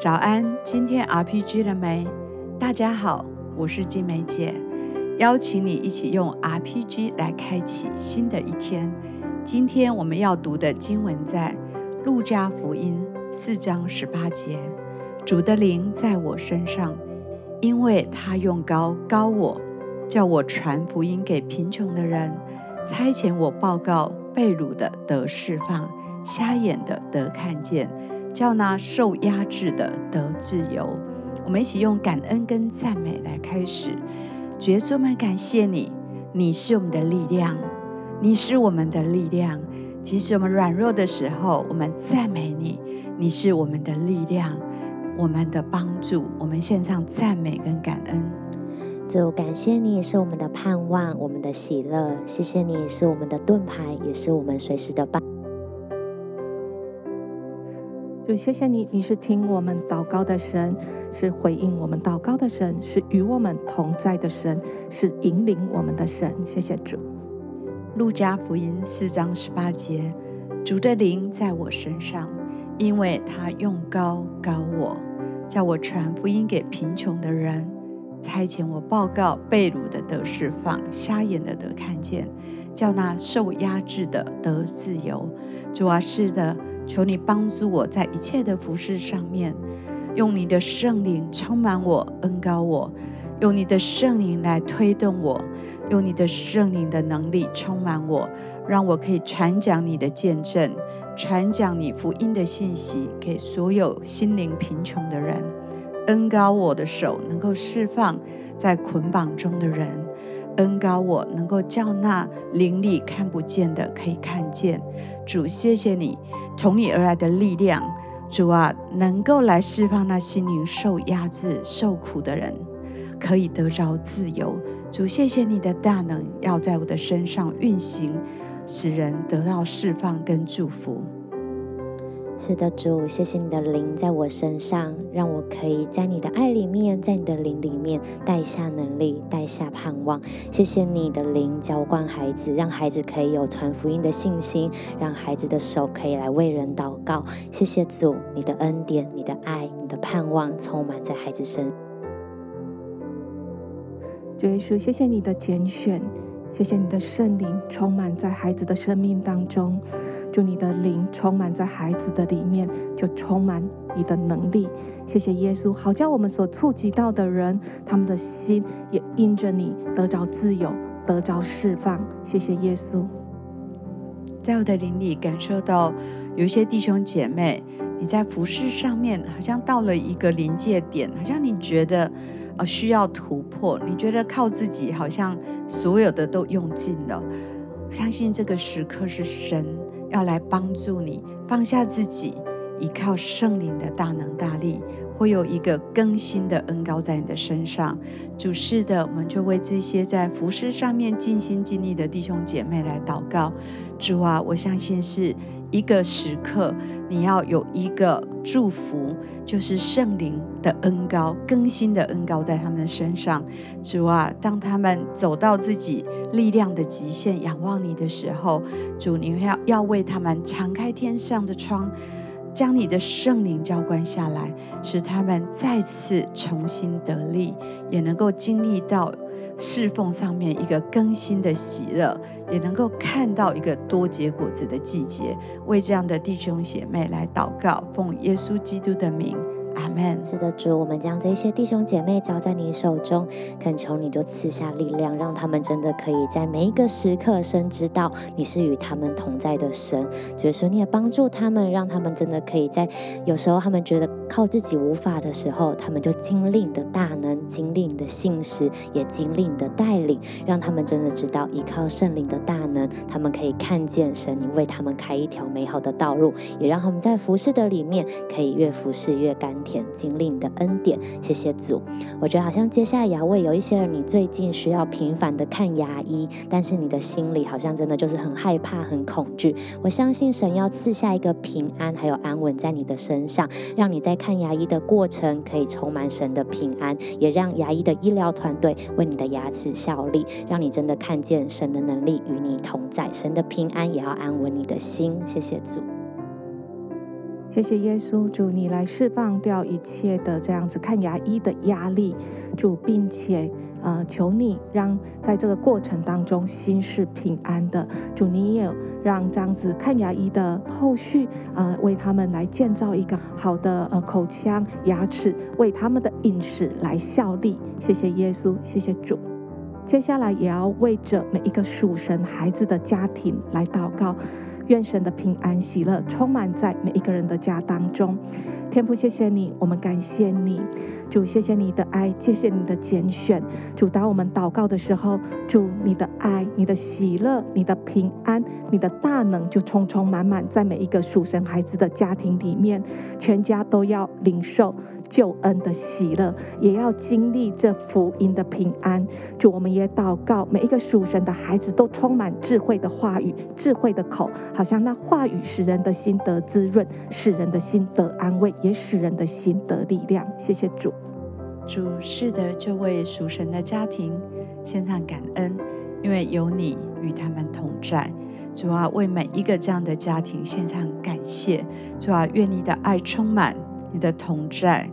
早安，今天 RPG 了没？大家好，我是金梅姐，邀请你一起用 RPG 来开启新的一天。今天我们要读的经文在路加福音四章十八节：主的灵在我身上，因为他用高高我，叫我传福音给贫穷的人，差遣我报告被掳的得释放，瞎眼的得看见。叫那受压制的得自由。我们一起用感恩跟赞美来开始。主耶稣，们感谢你，你是我们的力量，你是我们的力量。即使我们软弱的时候，我们赞美你，你是我们的力量，我们的帮助。我们献上赞美跟感恩。主，感谢你是我们的盼望，我们的喜乐。谢谢你是我们的盾牌，也是我们随时的帮。就谢谢你，你是听我们祷告的神，是回应我们祷告的神，是与我们同在的神，是引领我们的神。谢谢主。路加福音四章十八节，主的灵在我身上，因为他用高高我，叫我传福音给贫穷的人，差遣我报告被掳的得释放，瞎眼的得看见，叫那受压制的得自由。主啊，是的。求你帮助我在一切的服事上面，用你的圣灵充满我，恩高我，用你的圣灵来推动我，用你的圣灵的能力充满我，让我可以传讲你的见证，传讲你福音的信息给所有心灵贫穷的人。恩高我的手能够释放在捆绑中的人，恩高我能够叫那灵里看不见的可以看见。主，谢谢你。从你而来的力量，主啊，能够来释放那心灵受压制、受苦的人，可以得着自由。主，谢谢你的大能要在我的身上运行，使人得到释放跟祝福。是的，主，谢谢你的灵在我身上，让我可以在你的爱里面，在你的灵里面带下能力，带下盼望。谢谢你的灵浇灌孩子，让孩子可以有传福音的信心，让孩子的手可以来为人祷告。谢谢主，你的恩典、你的爱、你的盼望充满在孩子身。主耶稣，谢谢你的拣选，谢谢你的圣灵充满在孩子的生命当中。就你的灵充满在孩子的里面，就充满你的能力。谢谢耶稣，好叫我们所触及到的人，他们的心也因着你得着自由，得着释放。谢谢耶稣。在我的灵里感受到，有一些弟兄姐妹，你在服事上面好像到了一个临界点，好像你觉得呃需要突破，你觉得靠自己好像所有的都用尽了。相信这个时刻是神。要来帮助你放下自己，依靠圣灵的大能大力，会有一个更新的恩膏在你的身上。主是的，我们就为这些在服事上面尽心尽力的弟兄姐妹来祷告。主啊，我相信是一个时刻，你要有一个祝福，就是圣灵的恩膏、更新的恩膏在他们的身上。主啊，当他们走到自己。力量的极限，仰望你的时候，主，你要要为他们敞开天上的窗，将你的圣灵浇灌下来，使他们再次重新得力，也能够经历到侍奉上面一个更新的喜乐，也能够看到一个多结果子的季节。为这样的弟兄姐妹来祷告，奉耶稣基督的名。阿门。是的，主，我们将这些弟兄姐妹交在你手中，恳求你就赐下力量，让他们真的可以在每一个时刻深知道你是与他们同在的神。所以说，你也帮助他们，让他们真的可以在有时候他们觉得靠自己无法的时候，他们就经历你的大能，经历你的信实，也经历你的带领，让他们真的知道依靠圣灵的大能，他们可以看见神，你为他们开一条美好的道路，也让他们在服事的里面可以越服事越甘甜。天经历你的恩典，谢谢主。我觉得好像接下来要为有一些人，你最近需要频繁的看牙医，但是你的心里好像真的就是很害怕、很恐惧。我相信神要赐下一个平安还有安稳在你的身上，让你在看牙医的过程可以充满神的平安，也让牙医的医疗团队为你的牙齿效力，让你真的看见神的能力与你同在，神的平安也要安稳你的心。谢谢主。谢谢耶稣，主你来释放掉一切的这样子看牙医的压力，主，并且呃求你让在这个过程当中心是平安的，主你也让这样子看牙医的后续呃为他们来建造一个好的呃口腔牙齿，为他们的饮食来效力。谢谢耶稣，谢谢主。接下来也要为着每一个属神孩子的家庭来祷告。愿神的平安喜乐充满在每一个人的家当中。天父，谢谢你，我们感谢你，主，谢谢你的爱，谢谢你的拣选。主，当我们祷告的时候，主，你的爱、你的喜乐、你的平安、你的大能，就充充满满在每一个属神孩子的家庭里面，全家都要领受。救恩的喜乐，也要经历这福音的平安。主，我们也祷告，每一个属神的孩子都充满智慧的话语、智慧的口，好像那话语使人的心得滋润，使人的心得安慰，也使人的心得力量。谢谢主。主是的，就为属神的家庭献上感恩，因为有你与他们同在。主啊，为每一个这样的家庭献上感谢。主啊，愿你的爱充满。你的同在、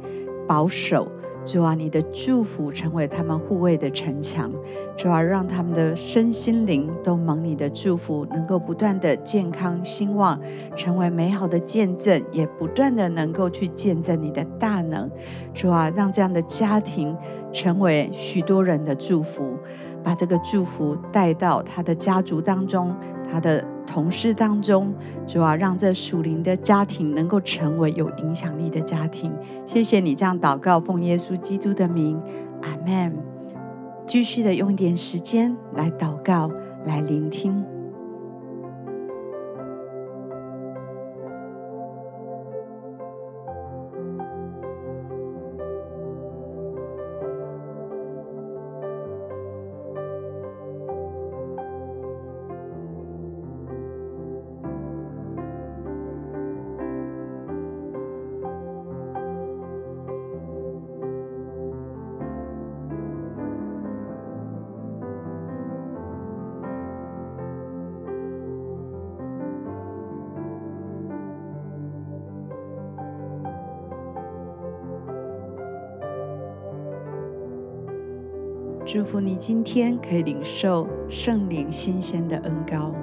保守，主啊，你的祝福成为他们护卫的城墙，主啊，让他们的身心灵都蒙你的祝福，能够不断的健康兴旺，成为美好的见证，也不断的能够去见证你的大能，主啊，让这样的家庭成为许多人的祝福，把这个祝福带到他的家族当中，他的。同事当中，主啊，让这属灵的家庭能够成为有影响力的家庭。谢谢你这样祷告，奉耶稣基督的名，阿门。继续的用一点时间来祷告，来聆听。祝福你今天可以领受圣灵新鲜的恩膏。